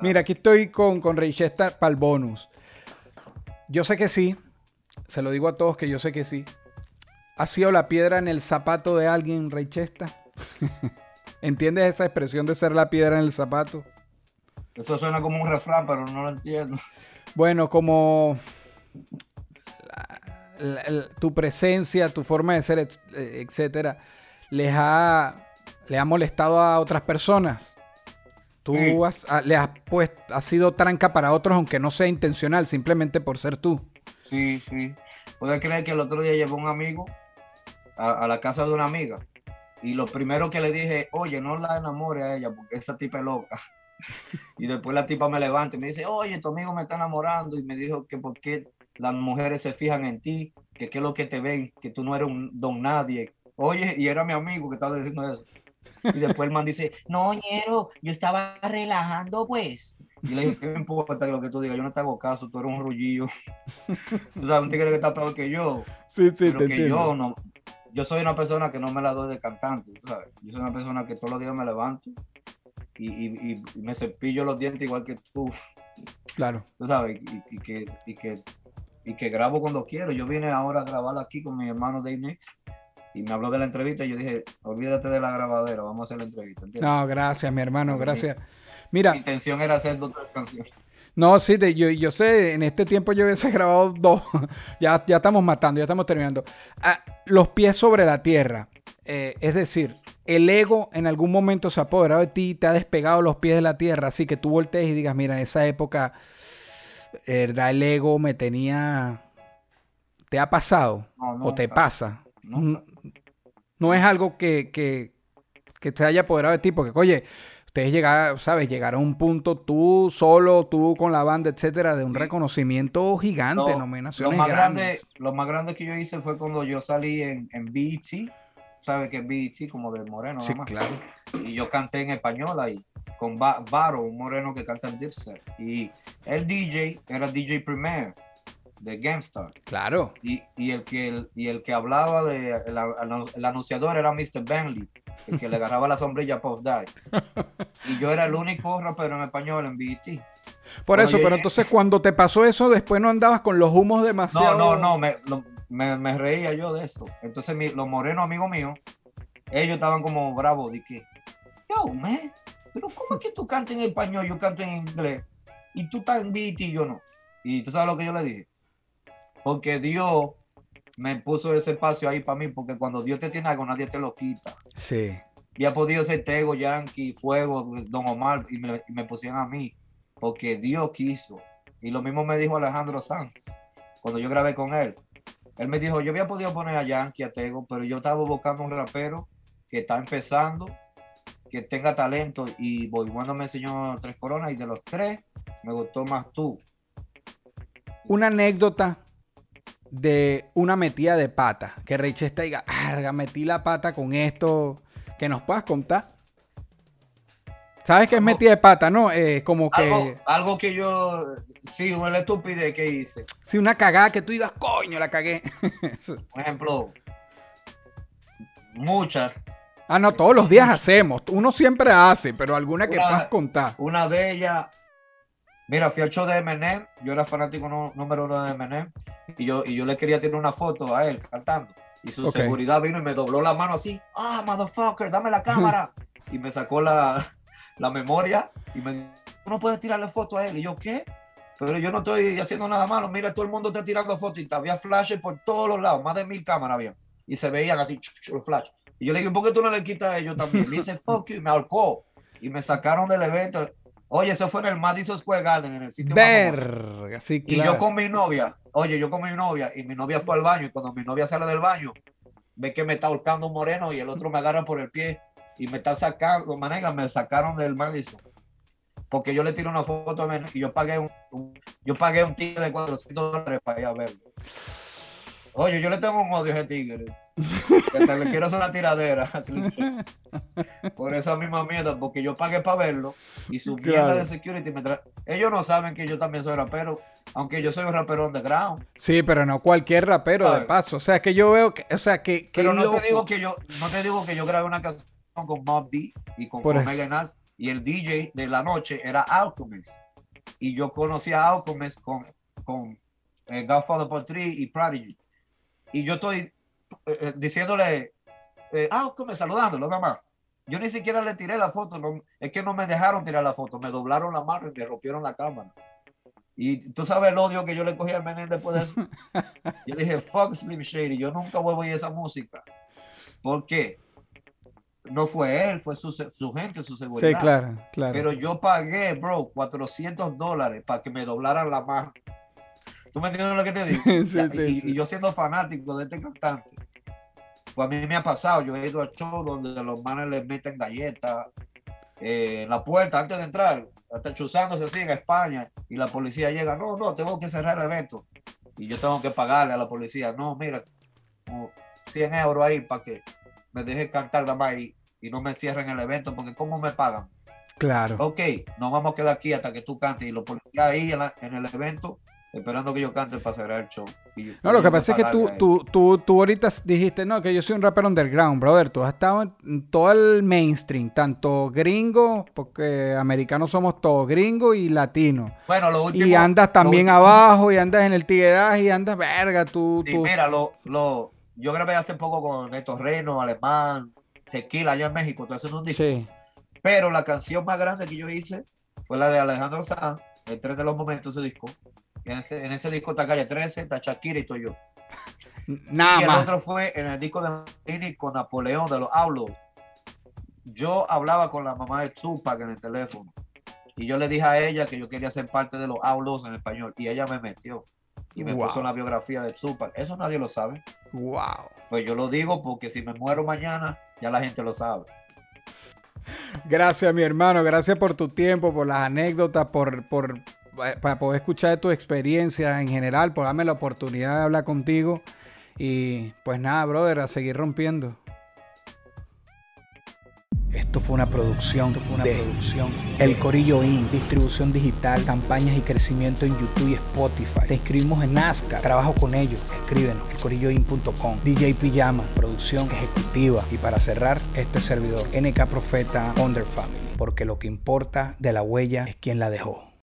Mira, aquí estoy con, con Reichesta para el bonus. Yo sé que sí. Se lo digo a todos que yo sé que sí. ¿Ha sido la piedra en el zapato de alguien, Reichesta? ¿Entiendes esa expresión de ser la piedra en el zapato? Eso suena como un refrán, pero no lo entiendo. Bueno, como tu presencia, tu forma de ser, etcétera, les ha, le ha molestado a otras personas. Tú has, ah, le has, pues, has sido tranca para otros, aunque no sea intencional, simplemente por ser tú. Sí, sí. Puedes creer que el otro día llevó un amigo a, la casa de una amiga y lo primero que le dije, oye, no la enamore a ella porque esa tipa es loca. y después la tipa me levanta y me dice, oye, tu amigo me está enamorando y me dijo que por qué las mujeres se fijan en ti, que qué es lo que te ven, que tú no eres un don nadie. Oye, y era mi amigo que estaba diciendo eso. Y después el man dice, no, ñero, yo estaba relajando, pues. Y le dije, ¿qué me importa lo que tú digas? Yo no te hago caso, tú eres un rullillo. tú sabes, un tigre que está peor que yo. Sí, sí, pero que yo no. Yo soy una persona que no me la doy de cantante, tú sabes. Yo soy una persona que todos los días me levanto y, y, me cepillo los dientes igual que tú. Claro. Tú sabes, y, que, y, que, y que grabo cuando quiero. Yo vine ahora a grabar aquí con mi hermano Dave Nix y me habló de la entrevista y yo dije, olvídate de la grabadera, vamos a hacer la entrevista. No, gracias, mi hermano, gracias. Mira. Mi intención era hacer dos canciones. No, sí, yo, yo sé, en este tiempo yo hubiese grabado dos. ya, ya estamos matando, ya estamos terminando. Ah, los pies sobre la tierra. Eh, es decir, el ego en algún momento se ha apoderado de ti, te ha despegado los pies de la tierra, así que tú voltees y digas, mira, en esa época, ¿verdad? El ego me tenía... ¿Te ha pasado? ¿O te pasa? No, es algo que, que, que te haya apoderado de ti, porque, oye, ustedes llegaron, ¿sabes? Llegaron a un punto tú solo, tú con la banda, etcétera, de un reconocimiento gigante, nominaciones lo más Grande, lo más grande que yo hice fue cuando yo salí en, en BET, ¿sabes que es BET? Como de Moreno, sí, claro. Y yo canté en español ahí, con Varo, un moreno que canta en Dipset. Y el DJ era DJ Premier de GameStar. Claro. Y, y, el que, y el que hablaba de el, anunciador era Mr. Bentley, el que le agarraba la sombrilla Puff Die. Y yo era el único rapero en español en BET. Por eso, pero entonces cuando te pasó eso, después no andabas con los humos demasiado. No, no, no, me, me, me reía yo de esto. Entonces los morenos amigos míos, ellos estaban como bravos de que, yo, man, pero ¿cómo es que tú cantas en español, yo canto en inglés? Y tú estás en BET y yo no. Y tú sabes lo que yo le dije porque Dios me puso ese espacio ahí para mí, porque cuando Dios te tiene algo, nadie te lo quita. Sí. Y ha podido ser Tego, Yankee, Fuego, Don Omar, y me, me pusieron a mí, porque Dios quiso. Y lo mismo me dijo Alejandro Sanz, cuando yo grabé con él. Él me dijo, yo había podido poner a Yankee, a Tego, pero yo estaba buscando un rapero que está empezando, que tenga talento, y bueno me enseñó tres coronas, y de los tres, me gustó más tú. Una anécdota de una metida de pata. Que Reichesta diga, arga, metí la pata con esto. Que nos puedas contar. ¿Sabes qué es metida de pata, no? Eh, como que. Algo, que yo. Sí, una estupidez que hice. Sí, una cagada que tú digas, coño, la cagué. Por ejemplo, muchas. Ah, no, todos los días hacemos. Uno siempre hace, pero alguna que puedas contar. Una de ellas. Mira, fui al show de Eminem. Yo era fanático número uno de Eminem y yo, y yo le quería tener una foto a él cantando. Y su seguridad vino y me dobló la mano así, ah, motherfucker, dame la cámara. y me sacó la, la memoria y me dijo, no puedes tirarle foto a él. Y yo, ¿qué? Pero yo no estoy haciendo nada malo. Mira, todo el mundo está tirando fotos y había flashes por todos los lados, más de mil cámaras había. Y se veían así, los flashes. Y yo le dije, ¿por qué tú no le quitas a ellos también? Me dice, fuck you, y me ahorcó. Y me sacaron del evento. Oye, eso fue en el Madison Square Garden, en el sitio Verga, sí, Y yo con mi novia, oye, yo con mi novia, y mi novia fue al baño, y cuando mi novia sale del baño, ve que me está ahorcando un moreno y el otro me agarra por el pie y me está sacando, manega, me sacaron del Madison. Porque yo le tiro una foto y yo pagué un, yo pagué un tigre de 400 dólares para ir a verlo. Oye, yo le tengo un odio a ese tigre. Que le quiero hacer una tiradera. Por esa misma mierda, porque yo pagué para verlo y su mierda de security me. Ellos no saben que yo también soy rapero, aunque yo soy un rapero underground. Sí, pero no cualquier rapero de paso. O sea, que yo veo que, o sea, que. pero no te digo que yo, no te digo que yo grabé una canción con Mob D y con, Omega Nas, y el DJ de la noche era Alchemist. Y yo conocí a Alchemist con, con eh, Godfather por Three y Prodigy. Y yo estoy eh, eh, diciéndole, eh, Alchemist, saludándolo nada más. Yo ni siquiera le tiré la foto, no, es que no me dejaron tirar la foto, me doblaron la mano y me rompieron la cámara. Y tú sabes el odio que yo le cogí al Menem después de eso. yo dije, fuck Slim Shady, yo nunca vuelvo a oír esa música. ¿Por qué? No fue él, fue su, su gente, su seguridad. Sí, claro, claro. Pero yo pagué, bro, 400 dólares para que me doblaran la mano. ¿Tú me entiendes lo que te digo? Sí, y, sí, y- sí. y yo siendo fanático de este cantante, pues a mí me ha pasado, yo he ido a shows donde los manes les meten galletas eh, en la puerta antes de entrar, hasta chuzándose así en España, y la policía llega, no, no, tengo que cerrar el evento. Y yo tengo que pagarle a la policía, no, mira, como 100 euros ahí para que me deje cantar nada más y, y no me cierren el evento, porque ¿cómo me pagan? Claro. Ok, nos vamos a quedar aquí hasta que tú cantes, y los policías ahí en, la- en el evento, esperando que yo cante para cerrar el show. Y No, lo y que pasa es que tú, tú, tú, tú ahorita dijiste, no, que yo soy un rapper underground, brother. Tú has estado en todo el mainstream, tanto gringo, porque americanos somos todos, gringo y latino. Bueno, lo último. Y andas también último- abajo, y andas en el tigueraje, y andas, verga, tú, tú. mira, lo, lo, yo grabé hace poco con Neto Reno, Alemán, Tequila, allá en México, estoy haciendo un disco. Sí. Pero la canción más grande que yo hice fue la de Alejandro Sanz, el tren de los momentos, ese disco. En ese, en ese disco está Calle 13, está Shakira y estoy yo. Nada y el más. otro fue en el disco de Martini con Napoleón de los Outlaws. Yo hablaba con la mamá de Tupac en el teléfono. Y yo le dije a ella que yo quería ser parte de los Outlaws en español. Y ella me metió. Y me Wow. puso la biografía de Tupac. Eso nadie lo sabe. Wow. Pues yo lo digo porque si me muero mañana, ya la gente lo sabe. Gracias, mi hermano. Gracias por tu tiempo, por las anécdotas, por, por para poder escuchar tu experiencia en general, por darme la oportunidad de hablar contigo. Y pues nada, brother, a seguir rompiendo. Esto fue una producción, esto fue una producción. El Corillo Inc. distribución digital, campañas y crecimiento en YouTube y Spotify. Te inscribimos en Nazca, trabajo con ellos. Escríbenos, elcorilloin.com. DJ Pijama, producción ejecutiva. Y para cerrar, este servidor, NK Profeta Under Family. Porque lo que importa de la huella es quien la dejó.